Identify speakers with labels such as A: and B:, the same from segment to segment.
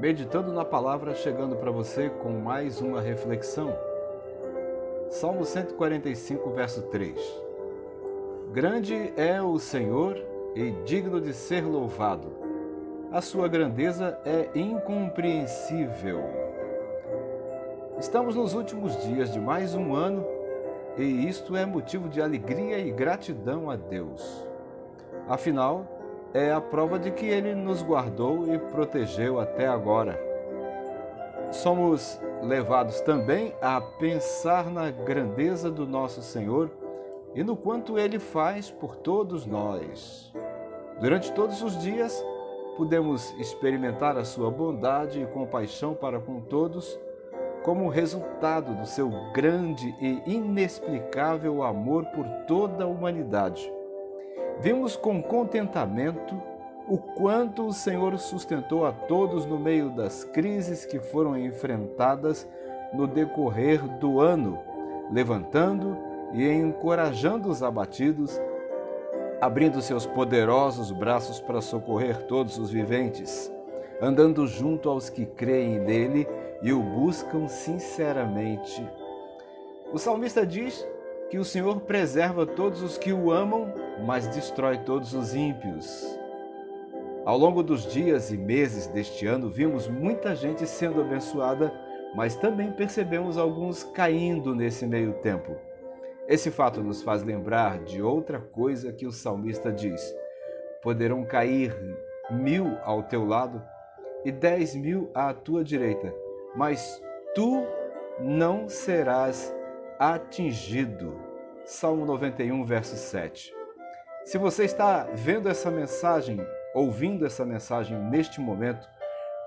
A: meditando na palavra, chegando para você com mais uma reflexão. Salmo 145, verso 3. Grande é o Senhor e digno de ser louvado. A sua grandeza é incompreensível. Estamos nos últimos dias de mais um ano e isto é motivo de alegria e gratidão a Deus. Afinal, é a prova de que Ele nos guardou e protegeu até agora. Somos levados também a pensar na grandeza do nosso Senhor e no quanto Ele faz por todos nós. Durante todos os dias, podemos experimentar a Sua bondade e compaixão para com todos, como resultado do seu grande e inexplicável amor por toda a humanidade. Vimos com contentamento o quanto o Senhor sustentou a todos no meio das crises que foram enfrentadas no decorrer do ano, levantando e encorajando os abatidos, abrindo seus poderosos braços para socorrer todos os viventes, andando junto aos que creem nele e o buscam sinceramente. O salmista diz que o Senhor preserva todos os que o amam, mas destrói todos os ímpios. Ao longo dos dias e meses deste ano, vimos muita gente sendo abençoada, mas também percebemos alguns caindo nesse meio tempo. Esse fato nos faz lembrar de outra coisa que o salmista diz: Poderão cair mil ao teu lado e dez mil à tua direita, mas tu não serás atingido. Salmo 91, verso 7. Se você está vendo essa mensagem, ouvindo essa mensagem neste momento,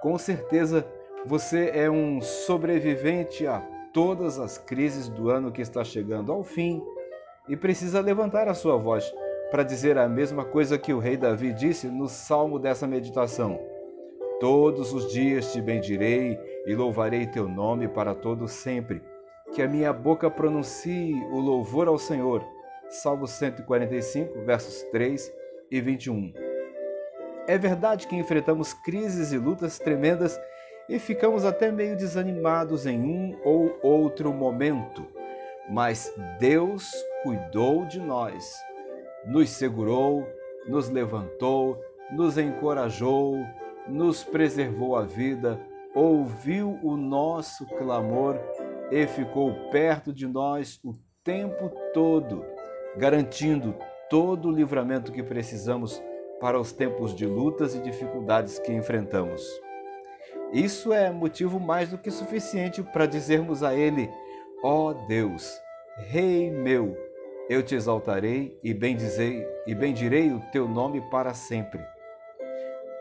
A: com certeza você é um sobrevivente a todas as crises do ano que está chegando ao fim e precisa levantar a sua voz para dizer a mesma coisa que o rei Davi disse no salmo dessa meditação. Todos os dias te bendirei e louvarei teu nome para todo sempre que a minha boca pronuncie o louvor ao Senhor. Salmo 145, versos 3 e 21. É verdade que enfrentamos crises e lutas tremendas e ficamos até meio desanimados em um ou outro momento, mas Deus cuidou de nós, nos segurou, nos levantou, nos encorajou, nos preservou a vida, ouviu o nosso clamor e ficou perto de nós o tempo todo, garantindo todo o livramento que precisamos para os tempos de lutas e dificuldades que enfrentamos. Isso é motivo mais do que suficiente para dizermos a Ele: Ó oh Deus, Rei meu, eu te exaltarei e bendizei e bendirei o teu nome para sempre.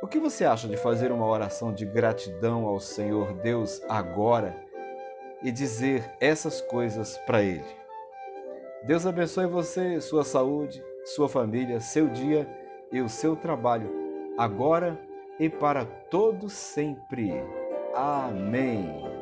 A: O que você acha de fazer uma oração de gratidão ao Senhor Deus agora? e dizer essas coisas para Ele. Deus abençoe você, sua saúde, sua família, seu dia e o seu trabalho, agora e para todo sempre. Amém.